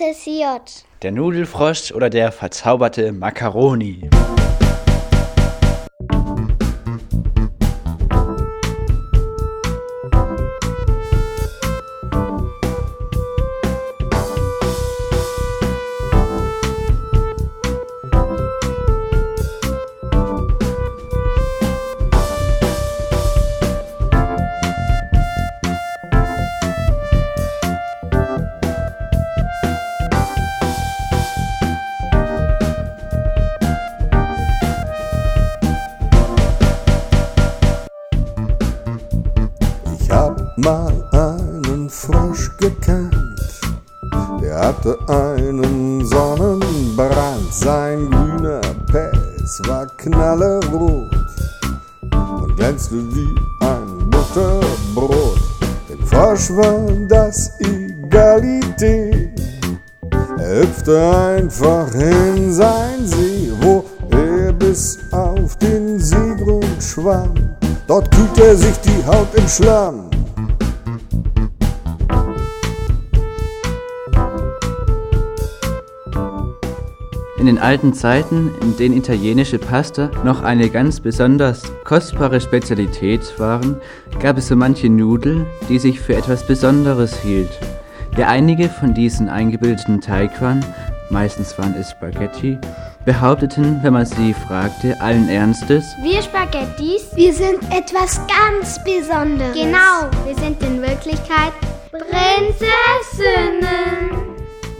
Präsentiert. Der Nudelfrosch oder der verzauberte Macaroni. Mal einen Frosch gekannt, der hatte einen Sonnenbrand. Sein grüner Pelz war knallerot und glänzte wie ein Butterbrot. Dem Frosch war das Egalität. Er hüpfte einfach in sein See, wo er bis auf den Seegrund schwamm. Dort kühlte er sich die Haut im Schlamm. In den alten Zeiten, in denen italienische Pasta noch eine ganz besonders kostbare Spezialität waren, gab es so manche Nudeln, die sich für etwas Besonderes hielt. Ja, einige von diesen eingebildeten Teigwaren, meistens waren es Spaghetti, behaupteten, wenn man sie fragte, allen Ernstes, Wir Spaghettis, wir sind etwas ganz Besonderes. Genau, wir sind in Wirklichkeit Prinzessinnen.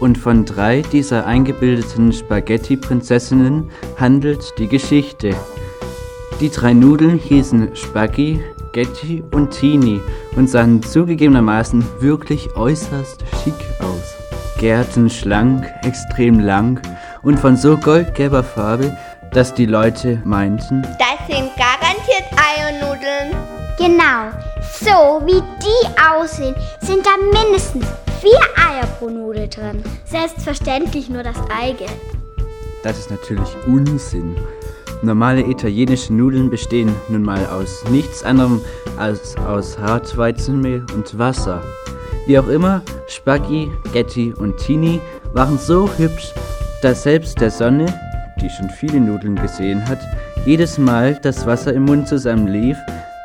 Und von drei dieser eingebildeten Spaghetti-Prinzessinnen handelt die Geschichte. Die drei Nudeln hießen Spaghi, Getti und Tini und sahen zugegebenermaßen wirklich äußerst schick aus. Gärtenschlank, extrem lang und von so goldgelber Farbe, dass die Leute meinten, Das sind garantiert Eiernudeln. Genau, so wie die aussehen, sind da mindestens vier Eier pro Nudel drin. Selbstverständlich nur das Eigelb. Das ist natürlich Unsinn. Normale italienische Nudeln bestehen nun mal aus nichts anderem als aus Hartweizenmehl und Wasser. Wie auch immer, Spaghi, Getti und Tini waren so hübsch, dass selbst der Sonne, die schon viele Nudeln gesehen hat, jedes Mal das Wasser im Mund zusammenlief,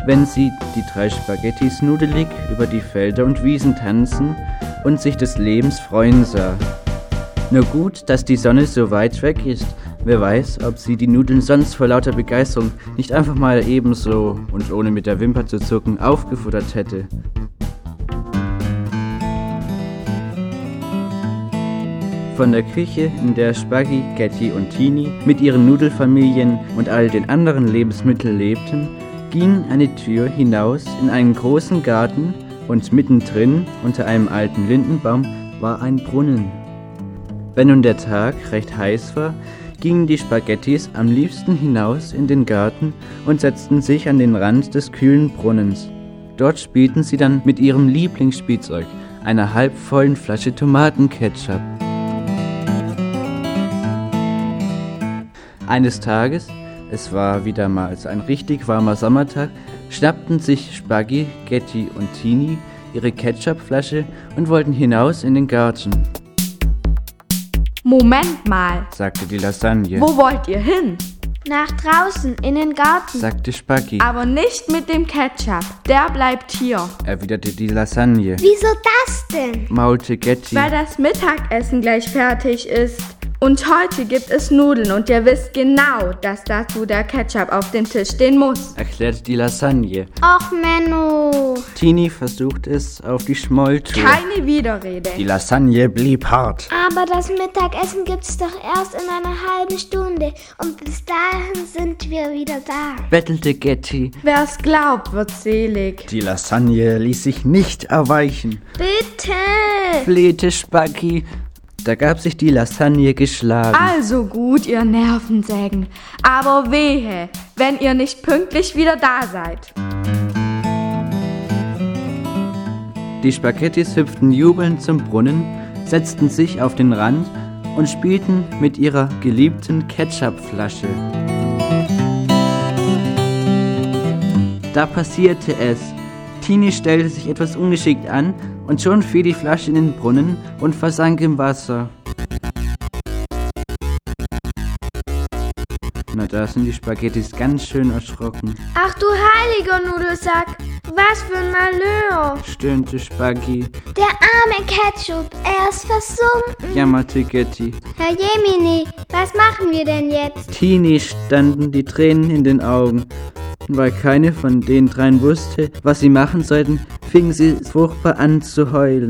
wenn sie die drei Spaghettis nudelig über die Felder und Wiesen tanzen und sich des Lebens freuen sah. Nur gut, dass die Sonne so weit weg ist. Wer weiß, ob sie die Nudeln sonst vor lauter Begeisterung nicht einfach mal ebenso und ohne mit der Wimper zu zucken aufgefuttert hätte. Von der Küche, in der Spaghi, Getty und Tini mit ihren Nudelfamilien und all den anderen Lebensmitteln lebten, ging eine Tür hinaus in einen großen Garten und mittendrin, unter einem alten Lindenbaum, war ein Brunnen. Wenn nun der Tag recht heiß war, gingen die Spaghettis am liebsten hinaus in den Garten und setzten sich an den Rand des kühlen Brunnens. Dort spielten sie dann mit ihrem Lieblingsspielzeug, einer halbvollen Flasche Tomatenketchup. Eines Tages, es war wieder mal ein richtig warmer Sommertag, schnappten sich Spaghi, Getty und Tini ihre Ketchupflasche und wollten hinaus in den Garten, Moment mal, sagte die Lasagne, wo wollt ihr hin? Nach draußen, in den Garten. sagte Spaghi, Aber nicht mit dem Ketchup, der bleibt hier. erwiderte die Lasagne, Wieso das denn? maulte Getty, Weil das Mittagessen gleich fertig ist. Und heute gibt es Nudeln und ihr wisst genau, dass dazu der Ketchup auf dem Tisch stehen muss. erklärte die Lasagne. Och, Menno. Tini versuchte es auf die Schmolltour. Keine Widerrede. Die Lasagne blieb hart. Aber das Mittagessen gibt's doch erst in einer halben Stunde. Und bis dahin sind wir wieder da. bettelte Getty. Wer es glaubt, wird selig. Die Lasagne ließ sich nicht erweichen. Bitte. flehte Spaghi. Da gab sich die Lasagne geschlagen. Also gut, ihr Nervensägen. Aber wehe, wenn ihr nicht pünktlich wieder da seid. Die Spaghettis hüpften jubelnd zum Brunnen, setzten sich auf den Rand und spielten mit ihrer geliebten Ketchupflasche. Da passierte es. Tini stellte sich etwas ungeschickt an Und schon fiel die Flasche in den Brunnen und versank im Wasser. Na, da sind die Spaghettis ganz schön erschrocken, Ach du heiliger Nudelsack, was für ein Malheur. stöhnte Spaghi, Der arme Ketchup, er ist versunken. jammerte Getty. Herr Jemini, was machen wir denn jetzt? Tini standen die Tränen in den Augen. Und weil keine von den dreien wusste, was sie machen sollten, fingen sie furchtbar an zu heulen.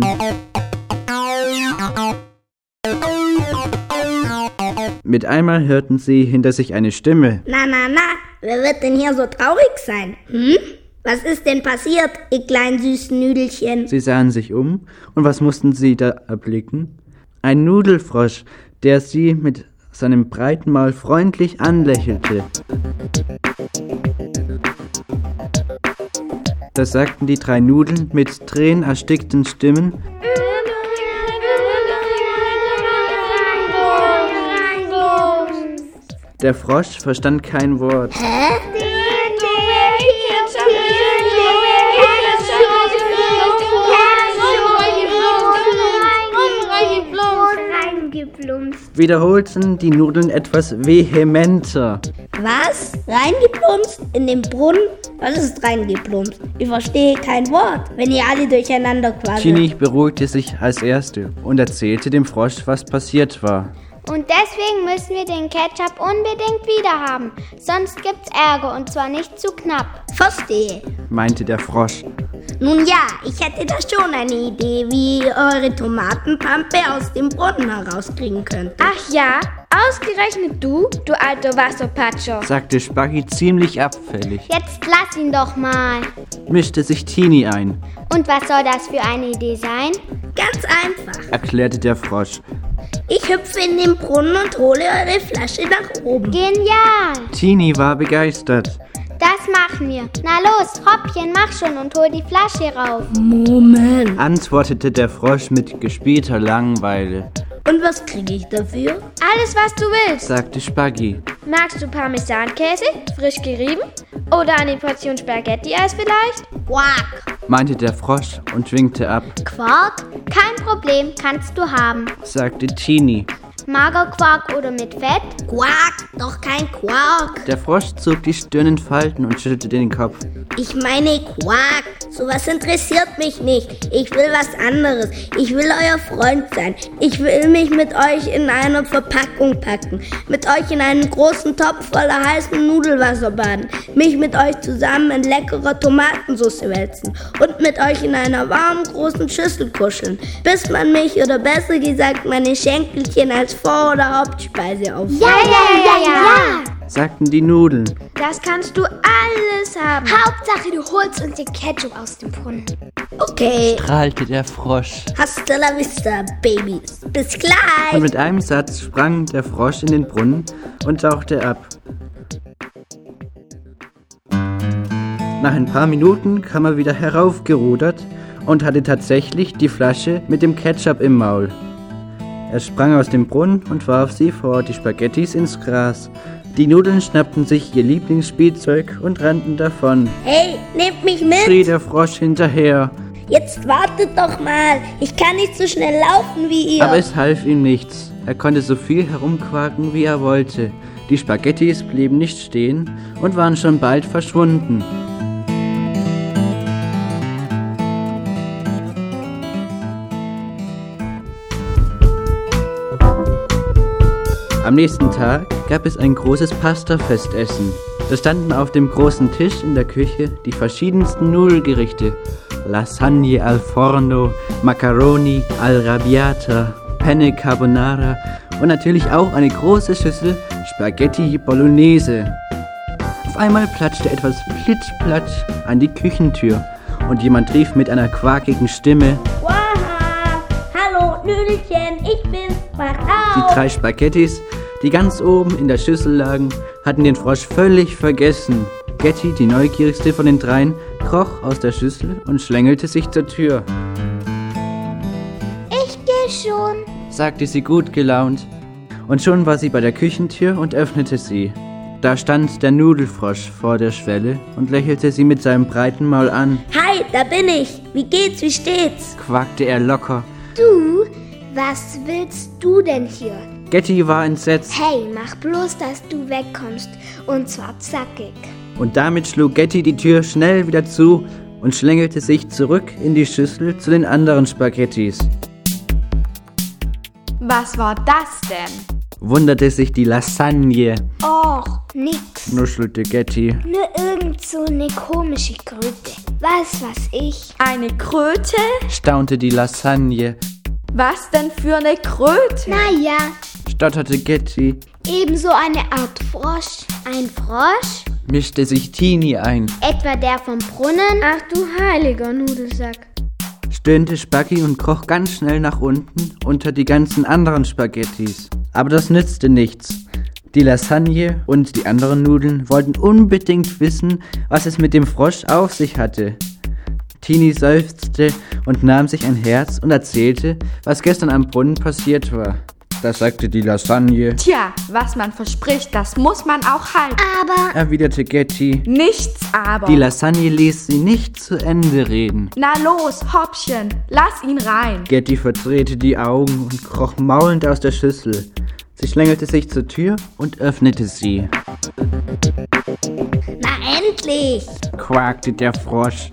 Mit einmal hörten sie hinter sich eine Stimme. Na, na, na, wer wird denn hier so traurig sein? Hm? Was ist denn passiert, ihr kleinen süßen Nüdelchen? Sie sahen sich um, und was mussten sie da erblicken? Ein Nudelfrosch, der sie mit seinem breiten Maul freundlich anlächelte. Da sagten die drei Nudeln mit tränenerstickten Stimmen, der Frosch verstand kein Wort. Reingeplumpst. Wiederholten die Nudeln etwas vehementer. Was? Reingeplumpst? In den Brunnen? Was ist reingeplumpst? Ich verstehe kein Wort, wenn ihr alle durcheinander quasselt. Tini beruhigte sich als Erste und erzählte dem Frosch, was passiert war. Und deswegen müssen wir den Ketchup unbedingt wieder haben. Sonst gibt's Ärger und zwar nicht zu knapp. Verstehe. meinte der Frosch. Nun ja, ich hätte da schon eine Idee, wie ihr eure Tomatenpampe aus dem Brunnen herauskriegen könnt. Ach ja, ausgerechnet du, du alter Wasserpatscher. sagte Spaghi ziemlich abfällig, Jetzt lass ihn doch mal. mischte sich Tini ein, Und was soll das für eine Idee sein? Ganz einfach. erklärte der Frosch. Ich hüpfe in den Brunnen und hole eure Flasche nach oben. Genial. Tini war begeistert. Das machen wir. Na los, Hoppchen, mach schon und hol die Flasche rauf. Moment. Antwortete der Frosch mit gespielter Langeweile, Und was kriege ich dafür? Alles, was du willst. sagte Spaghi. Magst du Parmesankäse, frisch gerieben? Oder eine Portion Spaghetti-Eis vielleicht? Quack. meinte der Frosch und winkte ab, Quark? Kein Problem, kannst du haben. sagte Tini. Magerquark oder mit Fett? Quack, doch kein Quark. Der Frosch zog die Stirn in Falten und schüttelte den Kopf. Ich meine Quark. Sowas interessiert mich nicht. Ich will was anderes. Ich will euer Freund sein. Ich will mich mit euch in einer Verpackung packen. Mit euch in einen großen Topf voller heißem Nudelwasser baden. Mich mit euch zusammen in leckerer Tomatensauce wälzen. Und mit euch in einer warmen großen Schüssel kuscheln. Bis man mich oder besser gesagt meine Schenkelchen als Vor- oder Hauptspeise auf. Ja, ja, ja, ja, ja. sagten die Nudeln. Das kannst du alles haben. Hauptsache, du holst uns den Ketchup aus dem Brunnen. Okay. Strahlte der Frosch. Hasta la vista, Babys. Bis Und gleich. mit einem Satz sprang der Frosch in den Brunnen und tauchte ab. Nach ein paar Minuten kam er wieder heraufgerudert und hatte tatsächlich die Flasche mit dem Ketchup im Maul. Er sprang aus dem Brunnen und warf sie vor die Spaghettis ins Gras. Die Nudeln schnappten sich ihr Lieblingsspielzeug und rannten davon, Hey, nehmt mich mit. schrie der Frosch hinterher, Jetzt wartet doch mal. Ich kann nicht so schnell laufen wie ihr. aber es half ihm nichts. Er konnte so viel herumquaken, wie er wollte. Die Spaghettis blieben nicht stehen und waren schon bald verschwunden. Am nächsten Tag gab es ein großes Pastafestessen. Da standen auf dem großen Tisch in der Küche die verschiedensten Nudelgerichte. Lasagne al forno, Macaroni al rabbiata, Penne Carbonara und natürlich auch eine große Schüssel Spaghetti Bolognese. Auf einmal platschte etwas plitschplatsch an die Küchentür und jemand rief mit einer quakigen Stimme, Waha. Die drei Spaghettis, die ganz oben in der Schüssel lagen, hatten den Frosch völlig vergessen. Getty, die neugierigste von den dreien, kroch aus der Schüssel und schlängelte sich zur Tür, Ich geh schon. sagte sie gut gelaunt. Und schon war sie bei der Küchentür und öffnete sie. Da stand der Nudelfrosch vor der Schwelle und lächelte sie mit seinem breiten Maul an, Hi, da bin ich. Wie geht's, wie steht's? quakte er locker. Du, was willst du denn hier? Getty war entsetzt Hey, mach bloß, dass du wegkommst. Und zwar zackig. und damit schlug Getty die Tür schnell wieder zu und schlängelte sich zurück in die Schüssel zu den anderen Spaghettis. Was war das denn? Wunderte sich die Lasagne, Och, nix. nuschelte Getty. Nur irgend so eine komische Kröte. Was weiß ich. Eine Kröte? staunte die Lasagne, Was denn für eine Kröte? Naja, stotterte Getty, ebenso eine Art Frosch. Ein Frosch? mischte sich Tini ein, Etwa der vom Brunnen? Ach du heiliger Nudelsack. stöhnte Spaggy und kroch ganz schnell nach unten unter die ganzen anderen Spaghettis. Aber das nützte nichts. Die Lasagne und die anderen Nudeln wollten unbedingt wissen, was es mit dem Frosch auf sich hatte. Tini seufzte und nahm sich ein Herz und erzählte, was gestern am Brunnen passiert war. Da sagte die Lasagne, Tja, was man verspricht, das muss man auch halten. Aber erwiderte Getty. Nichts aber. Die Lasagne ließ sie nicht zu Ende reden. Na los, Hoppchen, lass ihn rein. Getty verdrehte die Augen und kroch maulend aus der Schüssel. Sie schlängelte sich zur Tür und öffnete sie. Na endlich. quakte der Frosch.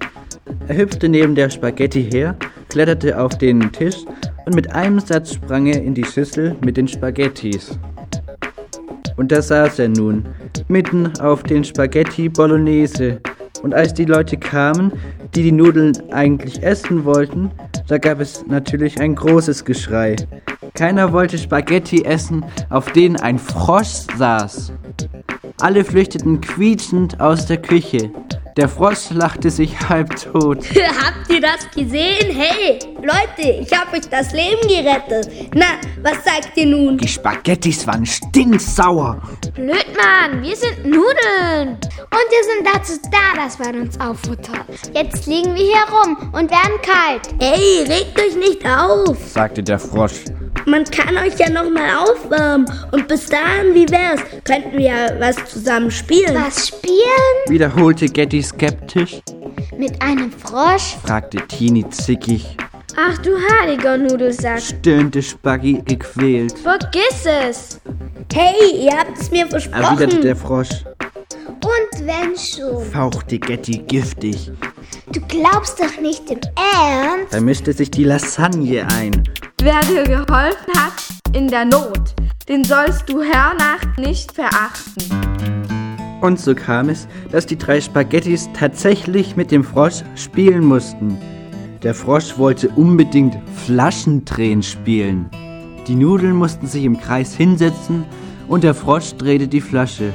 Er hüpfte neben der Spaghetti her, kletterte auf den Tisch und mit einem Satz sprang er in die Schüssel mit den Spaghettis. Und da saß er nun, mitten auf den Spaghetti Bolognese. Und als die Leute kamen, die die Nudeln eigentlich essen wollten, da gab es natürlich ein großes Geschrei. Keiner wollte Spaghetti essen, auf denen ein Frosch saß. Alle flüchteten quietschend aus der Küche. Der Frosch lachte sich halbtot. Habt ihr das gesehen? Hey, Leute, ich hab euch das Leben gerettet. Na, was sagt ihr nun? Die Spaghettis waren stinksauer. blöd, Mann, wir sind Nudeln. Und wir sind dazu da, dass man uns auffuttert. Jetzt liegen wir hier rum und werden kalt. Hey, regt euch nicht auf. sagte der Frosch. Man kann euch ja noch mal aufwärmen. Und bis dahin, wie wär's? Könnten wir ja was zusammen spielen. Was spielen? Wiederholte Getty skeptisch, Mit einem Frosch? fragte Tini zickig, Ach du heiliger Nudelsack. stöhnte Spaggy gequält, Vergiss es. Hey, ihr habt es mir erwiderte versprochen. der Frosch, Und wenn schon. fauchte Getty giftig. Du glaubst doch nicht im Ernst? Da mischte sich die Lasagne ein. Wer dir geholfen hat in der Not, den sollst du hernach nicht verachten. Und so kam es, dass die drei Spaghettis tatsächlich mit dem Frosch spielen mussten. Der Frosch wollte unbedingt Flaschendrehen spielen. Die Nudeln mussten sich im Kreis hinsetzen und der Frosch drehte die Flasche.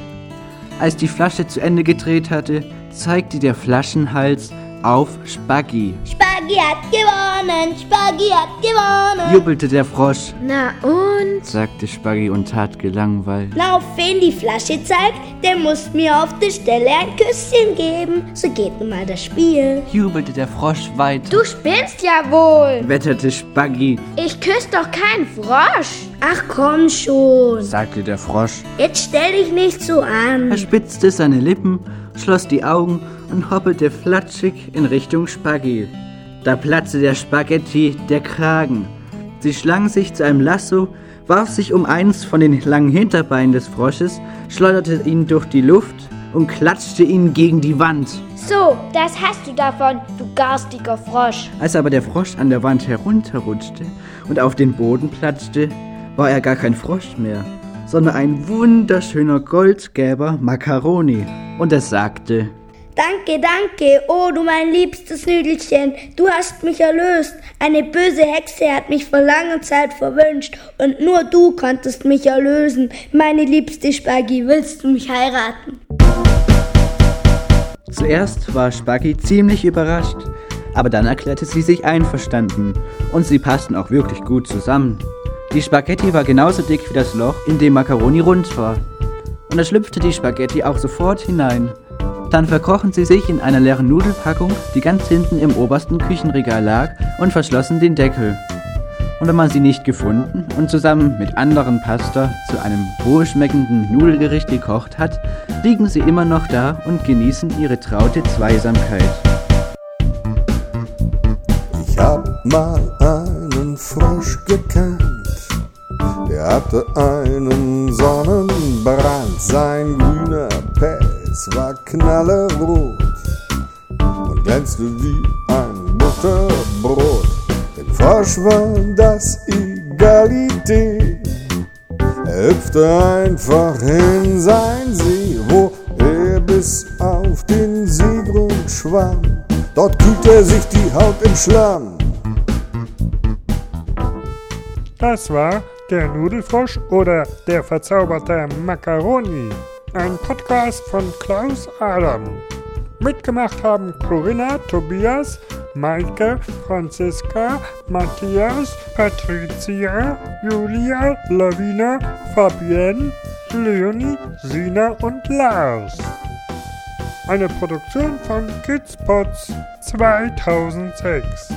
Als die Flasche zu Ende gedreht hatte, zeigte der Flaschenhals auf Spaggy. Spaghi hat gewonnen, Spaghi hat gewonnen. Jubelte der Frosch, Na und? sagte Spaggy und tat gelangweilt. Na, auf wen die Flasche zeigt, der muss mir auf der Stelle ein Küsschen geben. So geht nun mal das Spiel. Jubelte der Frosch weiter, Du spinnst ja wohl. wetterte Spaggy, Ich küsse doch keinen Frosch. Ach komm schon. sagte der Frosch. Jetzt stell dich nicht so an. Er spitzte seine Lippen, schloss die Augen und hoppelte flatschig in Richtung Spaghetti. Da platzte der Spaghetti der Kragen. Sie schlang sich zu einem Lasso, warf sich um eins von den langen Hinterbeinen des Frosches, schleuderte ihn durch die Luft und klatschte ihn gegen die Wand. So, das hast du davon, du garstiger Frosch. Als aber der Frosch an der Wand herunterrutschte und auf den Boden platschte, war er gar kein Frosch mehr, sondern ein wunderschöner goldgelber Macaroni. Und er sagte, Danke, danke, oh du mein liebstes Nüdelchen, du hast mich erlöst. Eine böse Hexe hat mich vor langer Zeit verwünscht und nur du konntest mich erlösen. Meine liebste Spaghi, willst du mich heiraten? Zuerst war Spaggy ziemlich überrascht, aber dann erklärte sie sich einverstanden und sie passten auch wirklich gut zusammen. Die Spaghetti war genauso dick wie das Loch, in dem Macaroni rund war. Und da schlüpfte die Spaghetti auch sofort hinein. Dann verkrochen sie sich in einer leeren Nudelpackung, die ganz hinten im obersten Küchenregal lag, und verschlossen den Deckel. Und wenn man sie nicht gefunden und zusammen mit anderen Pasta zu einem wohlschmeckenden Nudelgericht gekocht hat, liegen sie immer noch da und genießen ihre traute Zweisamkeit. Ich hab mal einen Frosch gekannt, der hatte einen Sonnenbrand, sein grüner Pelz war knallerot und glänzte wie ein Butterbrot. Dem Frosch war das Egalität. Er hüpfte einfach in sein See, wo er bis auf den Seegrund schwamm. Dort kühlte er sich die Haut im Schlamm. Das war der Nudelfrosch oder der verzauberte Macaroni. Ein Podcast von Klaus Adam. Mitgemacht haben Corinna, Tobias, Maike, Franziska, Matthias, Patricia, Julia, Lavina, Fabienne, Leonie, Sina und Lars. Eine Produktion von Kidspots 2006.